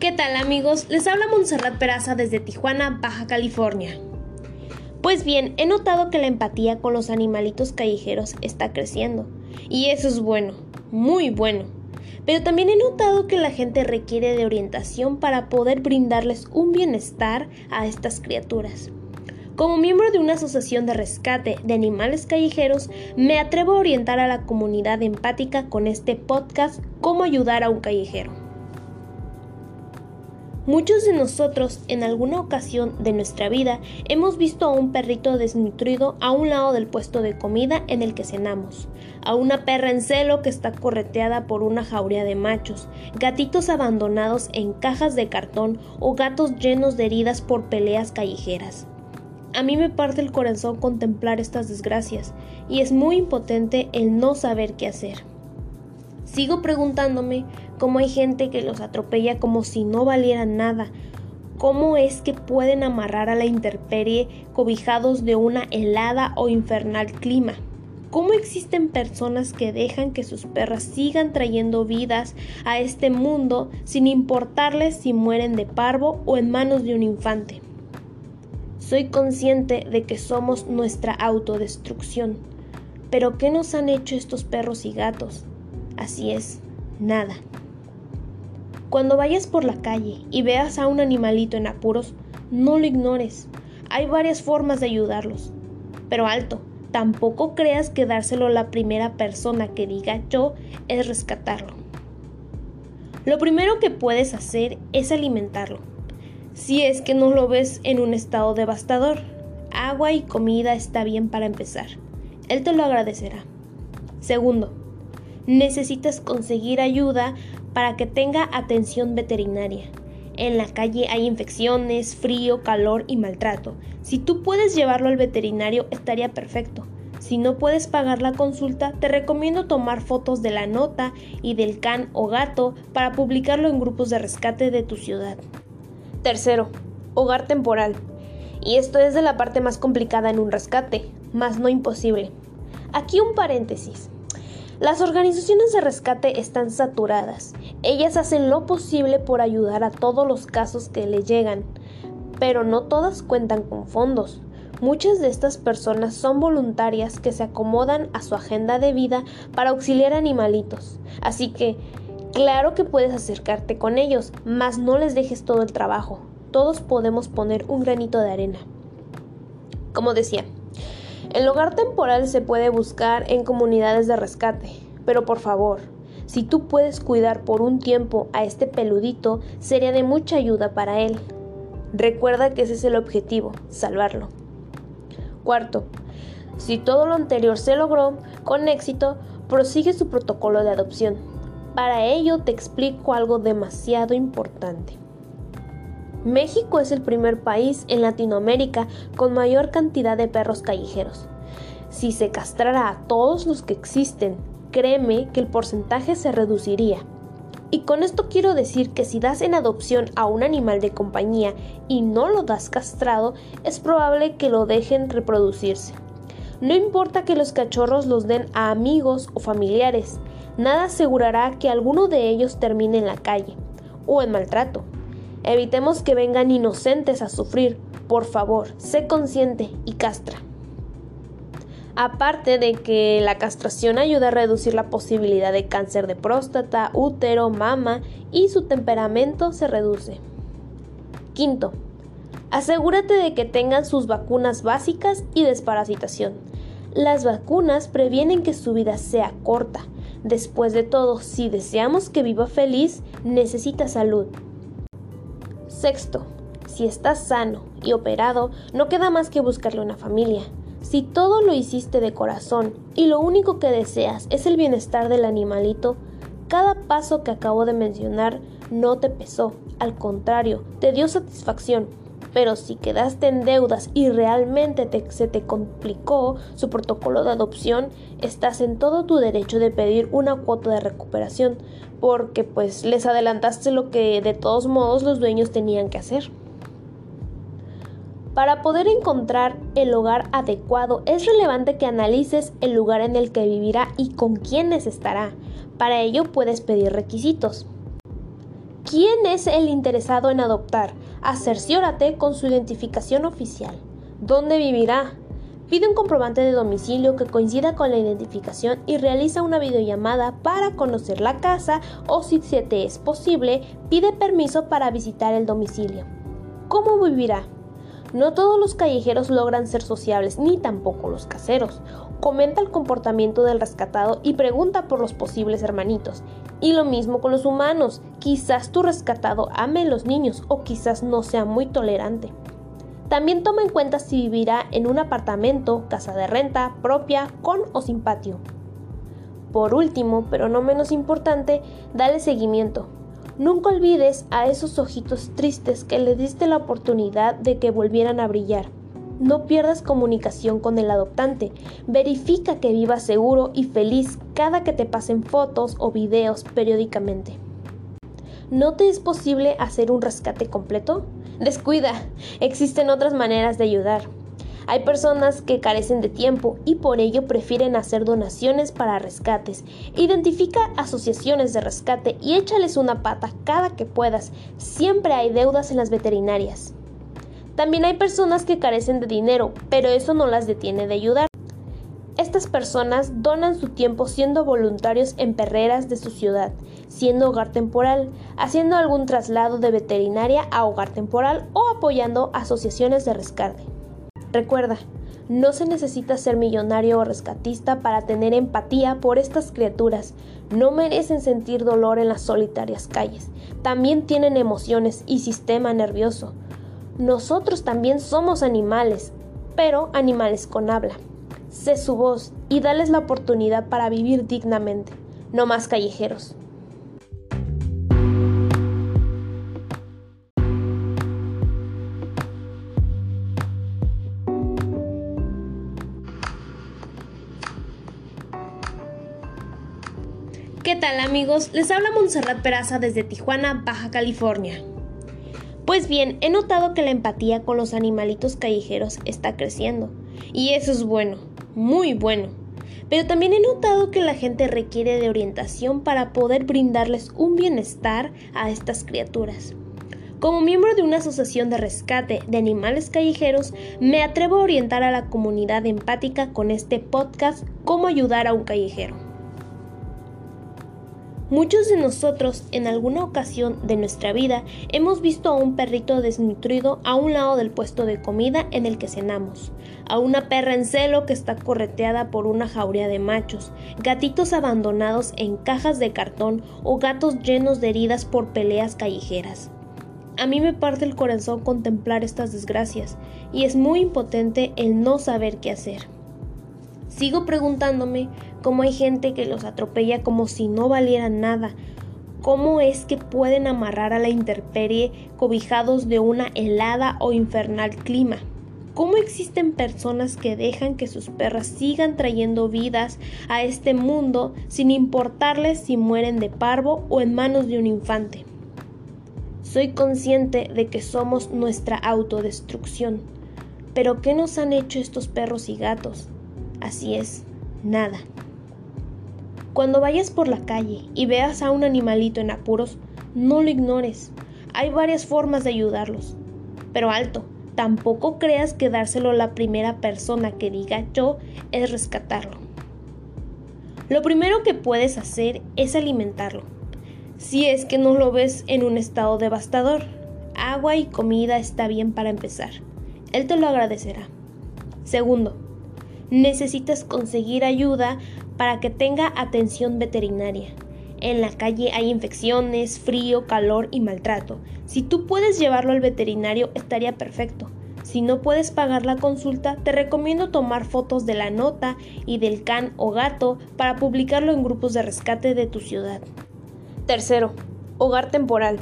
¿Qué tal amigos? Les habla Montserrat Peraza desde Tijuana, Baja California. Pues bien, he notado que la empatía con los animalitos callejeros está creciendo. Y eso es bueno, muy bueno. Pero también he notado que la gente requiere de orientación para poder brindarles un bienestar a estas criaturas. Como miembro de una asociación de rescate de animales callejeros, me atrevo a orientar a la comunidad empática con este podcast cómo ayudar a un callejero. Muchos de nosotros en alguna ocasión de nuestra vida hemos visto a un perrito desnutrido a un lado del puesto de comida en el que cenamos, a una perra en celo que está correteada por una jauría de machos, gatitos abandonados en cajas de cartón o gatos llenos de heridas por peleas callejeras. A mí me parte el corazón contemplar estas desgracias y es muy impotente el no saber qué hacer. Sigo preguntándome cómo hay gente que los atropella como si no valieran nada. ¿Cómo es que pueden amarrar a la intemperie cobijados de una helada o infernal clima? ¿Cómo existen personas que dejan que sus perras sigan trayendo vidas a este mundo sin importarles si mueren de parvo o en manos de un infante? Soy consciente de que somos nuestra autodestrucción. Pero ¿qué nos han hecho estos perros y gatos? Así es, nada. Cuando vayas por la calle y veas a un animalito en apuros, no lo ignores. Hay varias formas de ayudarlos. Pero alto, tampoco creas que dárselo a la primera persona que diga yo es rescatarlo. Lo primero que puedes hacer es alimentarlo. Si es que no lo ves en un estado devastador, agua y comida está bien para empezar. Él te lo agradecerá. Segundo, necesitas conseguir ayuda para que tenga atención veterinaria. En la calle hay infecciones, frío, calor y maltrato. Si tú puedes llevarlo al veterinario estaría perfecto. Si no puedes pagar la consulta, te recomiendo tomar fotos de la nota y del can o gato para publicarlo en grupos de rescate de tu ciudad. Tercero, hogar temporal. Y esto es de la parte más complicada en un rescate, más no imposible. Aquí un paréntesis. Las organizaciones de rescate están saturadas. Ellas hacen lo posible por ayudar a todos los casos que le llegan, pero no todas cuentan con fondos. Muchas de estas personas son voluntarias que se acomodan a su agenda de vida para auxiliar animalitos. Así que, claro que puedes acercarte con ellos, mas no les dejes todo el trabajo. Todos podemos poner un granito de arena. Como decía, el hogar temporal se puede buscar en comunidades de rescate, pero por favor, si tú puedes cuidar por un tiempo a este peludito, sería de mucha ayuda para él. Recuerda que ese es el objetivo, salvarlo. Cuarto, si todo lo anterior se logró con éxito, prosigue su protocolo de adopción. Para ello te explico algo demasiado importante. México es el primer país en Latinoamérica con mayor cantidad de perros callejeros. Si se castrara a todos los que existen, créeme que el porcentaje se reduciría. Y con esto quiero decir que si das en adopción a un animal de compañía y no lo das castrado, es probable que lo dejen reproducirse. No importa que los cachorros los den a amigos o familiares, nada asegurará que alguno de ellos termine en la calle o en maltrato. Evitemos que vengan inocentes a sufrir. Por favor, sé consciente y castra. Aparte de que la castración ayuda a reducir la posibilidad de cáncer de próstata, útero, mama y su temperamento se reduce. Quinto, asegúrate de que tengan sus vacunas básicas y desparasitación. Las vacunas previenen que su vida sea corta. Después de todo, si deseamos que viva feliz, necesita salud. Sexto, si estás sano y operado, no queda más que buscarle una familia. Si todo lo hiciste de corazón y lo único que deseas es el bienestar del animalito, cada paso que acabo de mencionar no te pesó, al contrario, te dio satisfacción. Pero si quedaste en deudas y realmente se te complicó su protocolo de adopción, estás en todo tu derecho de pedir una cuota de recuperación, porque pues les adelantaste lo que de todos modos los dueños tenían que hacer. Para poder encontrar el hogar adecuado es relevante que analices el lugar en el que vivirá y con quiénes estará. Para ello puedes pedir requisitos. ¿Quién es el interesado en adoptar? Acerciórate con su identificación oficial. ¿Dónde vivirá? Pide un comprobante de domicilio que coincida con la identificación y realiza una videollamada para conocer la casa o si se te es posible, pide permiso para visitar el domicilio. ¿Cómo vivirá? No todos los callejeros logran ser sociables, ni tampoco los caseros. Comenta el comportamiento del rescatado y pregunta por los posibles hermanitos. Y lo mismo con los humanos. Quizás tu rescatado ame a los niños o quizás no sea muy tolerante. También toma en cuenta si vivirá en un apartamento, casa de renta, propia, con o sin patio. Por último, pero no menos importante, dale seguimiento. Nunca olvides a esos ojitos tristes que le diste la oportunidad de que volvieran a brillar. No pierdas comunicación con el adoptante. Verifica que viva seguro y feliz cada que te pasen fotos o videos periódicamente. ¿No te es posible hacer un rescate completo? Descuida, existen otras maneras de ayudar. Hay personas que carecen de tiempo y por ello prefieren hacer donaciones para rescates. Identifica asociaciones de rescate y échales una pata cada que puedas. Siempre hay deudas en las veterinarias. También hay personas que carecen de dinero, pero eso no las detiene de ayudar. Estas personas donan su tiempo siendo voluntarios en perreras de su ciudad, siendo hogar temporal, haciendo algún traslado de veterinaria a hogar temporal o apoyando asociaciones de rescate. Recuerda, no se necesita ser millonario o rescatista para tener empatía por estas criaturas. No merecen sentir dolor en las solitarias calles. También tienen emociones y sistema nervioso. Nosotros también somos animales, pero animales con habla. Sé su voz y dales la oportunidad para vivir dignamente, no más callejeros. ¿Qué tal amigos? Les habla Montserrat Peraza desde Tijuana, Baja California. Pues bien, he notado que la empatía con los animalitos callejeros está creciendo. Y eso es bueno muy bueno. Pero también he notado que la gente requiere de orientación para poder brindarles un bienestar a estas criaturas. Como miembro de una asociación de rescate de animales callejeros, me atrevo a orientar a la comunidad empática con este podcast Cómo ayudar a un callejero. Muchos de nosotros en alguna ocasión de nuestra vida hemos visto a un perrito desnutrido a un lado del puesto de comida en el que cenamos, a una perra en celo que está correteada por una jauría de machos, gatitos abandonados en cajas de cartón o gatos llenos de heridas por peleas callejeras. A mí me parte el corazón contemplar estas desgracias y es muy impotente el no saber qué hacer. Sigo preguntándome cómo hay gente que los atropella como si no valieran nada. ¿Cómo es que pueden amarrar a la intemperie cobijados de una helada o infernal clima? ¿Cómo existen personas que dejan que sus perras sigan trayendo vidas a este mundo sin importarles si mueren de parvo o en manos de un infante? Soy consciente de que somos nuestra autodestrucción. Pero ¿qué nos han hecho estos perros y gatos? Así es, nada. Cuando vayas por la calle y veas a un animalito en apuros, no lo ignores. Hay varias formas de ayudarlos. Pero alto, tampoco creas que dárselo a la primera persona que diga yo es rescatarlo. Lo primero que puedes hacer es alimentarlo. Si es que no lo ves en un estado devastador, agua y comida está bien para empezar. Él te lo agradecerá. Segundo, necesitas conseguir ayuda para que tenga atención veterinaria. En la calle hay infecciones, frío, calor y maltrato. Si tú puedes llevarlo al veterinario estaría perfecto. Si no puedes pagar la consulta, te recomiendo tomar fotos de la nota y del can o gato para publicarlo en grupos de rescate de tu ciudad. Tercero, hogar temporal.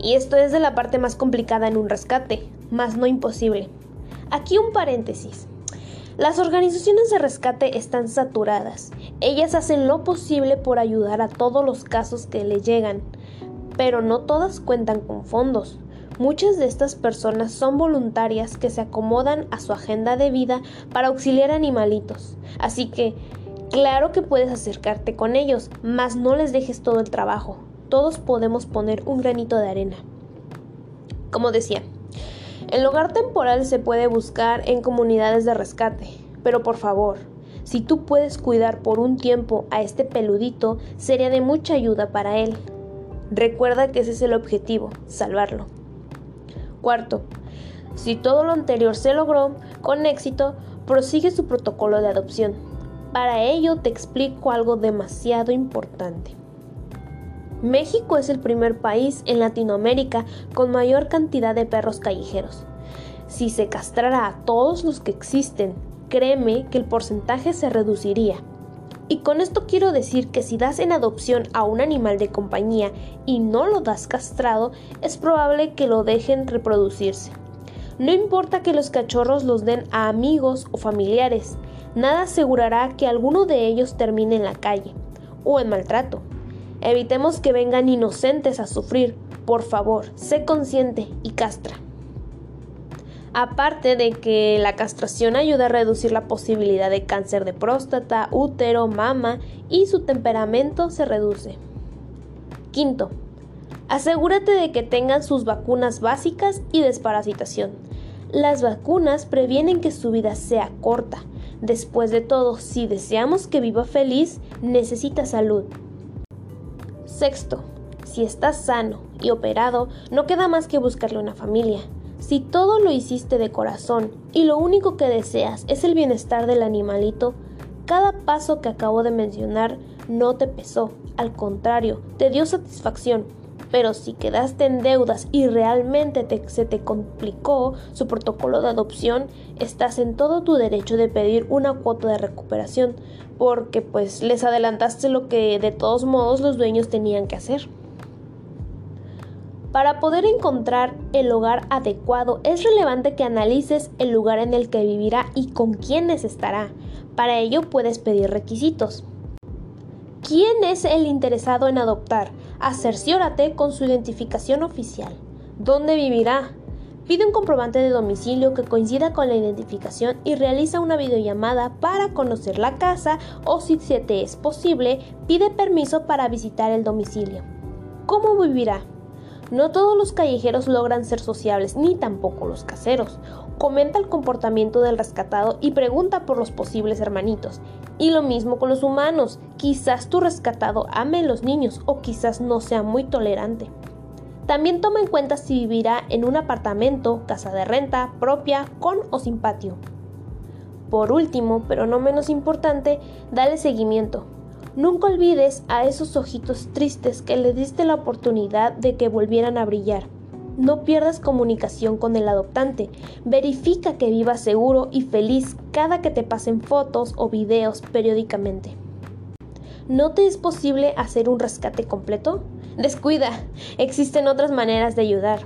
Y esto es de la parte más complicada en un rescate, más no imposible. Aquí un paréntesis. Las organizaciones de rescate están saturadas. Ellas hacen lo posible por ayudar a todos los casos que le llegan, pero no todas cuentan con fondos. Muchas de estas personas son voluntarias que se acomodan a su agenda de vida para auxiliar animalitos. Así que, claro que puedes acercarte con ellos, mas no les dejes todo el trabajo. todos podemos poner un granito de arena. Como decía, el hogar temporal se puede buscar en comunidades de rescate, pero por favor, si tú puedes cuidar por un tiempo a este peludito, sería de mucha ayuda para él. Recuerda que ese es el objetivo, salvarlo. Cuarto, si todo lo anterior se logró con éxito, prosigue su protocolo de adopción. Para ello te explico algo demasiado importante. México es el primer país en Latinoamérica con mayor cantidad de perros callejeros. Si se castrara a todos los que existen, créeme que el porcentaje se reduciría. Y con esto quiero decir que si das en adopción a un animal de compañía y no lo das castrado, es probable que lo dejen reproducirse. No importa que los cachorros los den a amigos o familiares, nada asegurará que alguno de ellos termine en la calle o en maltrato. Evitemos que vengan inocentes a sufrir. Por favor, sé consciente y castra. Aparte de que la castración ayuda a reducir la posibilidad de cáncer de próstata, útero, mama y su temperamento se reduce. Quinto, asegúrate de que tengan sus vacunas básicas y desparasitación. Las vacunas previenen que su vida sea corta. Después de todo, si deseamos que viva feliz, necesita salud. Sexto, si estás sano y operado, no queda más que buscarle una familia. Si todo lo hiciste de corazón y lo único que deseas es el bienestar del animalito, cada paso que acabo de mencionar no te pesó, al contrario, te dio satisfacción. Pero si quedaste en deudas y realmente se te complicó su protocolo de adopción, estás en todo tu derecho de pedir una cuota de recuperación, porque pues les adelantaste lo que de todos modos los dueños tenían que hacer. Para poder encontrar el hogar adecuado es relevante que analices el lugar en el que vivirá y con quiénes estará. Para ello puedes pedir requisitos. ¿Quién es el interesado en adoptar? Acerciórate con su identificación oficial. ¿Dónde vivirá? Pide un comprobante de domicilio que coincida con la identificación y realiza una videollamada para conocer la casa o si se te es posible, pide permiso para visitar el domicilio. ¿Cómo vivirá? No todos los callejeros logran ser sociables, ni tampoco los caseros. Comenta el comportamiento del rescatado y pregunta por los posibles hermanitos. Y lo mismo con los humanos. Quizás tu rescatado ame a los niños o quizás no sea muy tolerante. También toma en cuenta si vivirá en un apartamento, casa de renta, propia, con o sin patio. Por último, pero no menos importante, dale seguimiento. Nunca olvides a esos ojitos tristes que le diste la oportunidad de que volvieran a brillar. No pierdas comunicación con el adoptante. Verifica que viva seguro y feliz cada que te pasen fotos o videos periódicamente. ¿No te es posible hacer un rescate completo? Descuida, existen otras maneras de ayudar.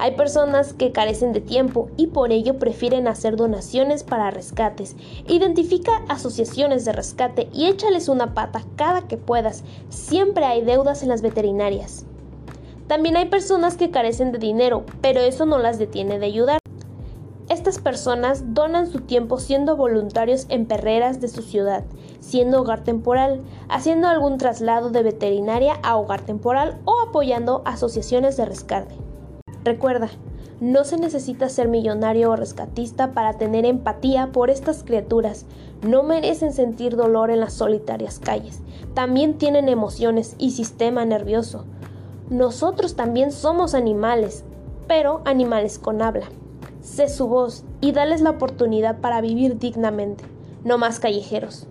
Hay personas que carecen de tiempo y por ello prefieren hacer donaciones para rescates. Identifica asociaciones de rescate y échales una pata cada que puedas. Siempre hay deudas en las veterinarias. También hay personas que carecen de dinero, pero eso no las detiene de ayudar. Estas personas donan su tiempo siendo voluntarios en perreras de su ciudad, siendo hogar temporal, haciendo algún traslado de veterinaria a hogar temporal o apoyando asociaciones de rescate. Recuerda, no se necesita ser millonario o rescatista para tener empatía por estas criaturas. No merecen sentir dolor en las solitarias calles. También tienen emociones y sistema nervioso. Nosotros también somos animales, pero animales con habla. Sé su voz y dales la oportunidad para vivir dignamente. No más callejeros.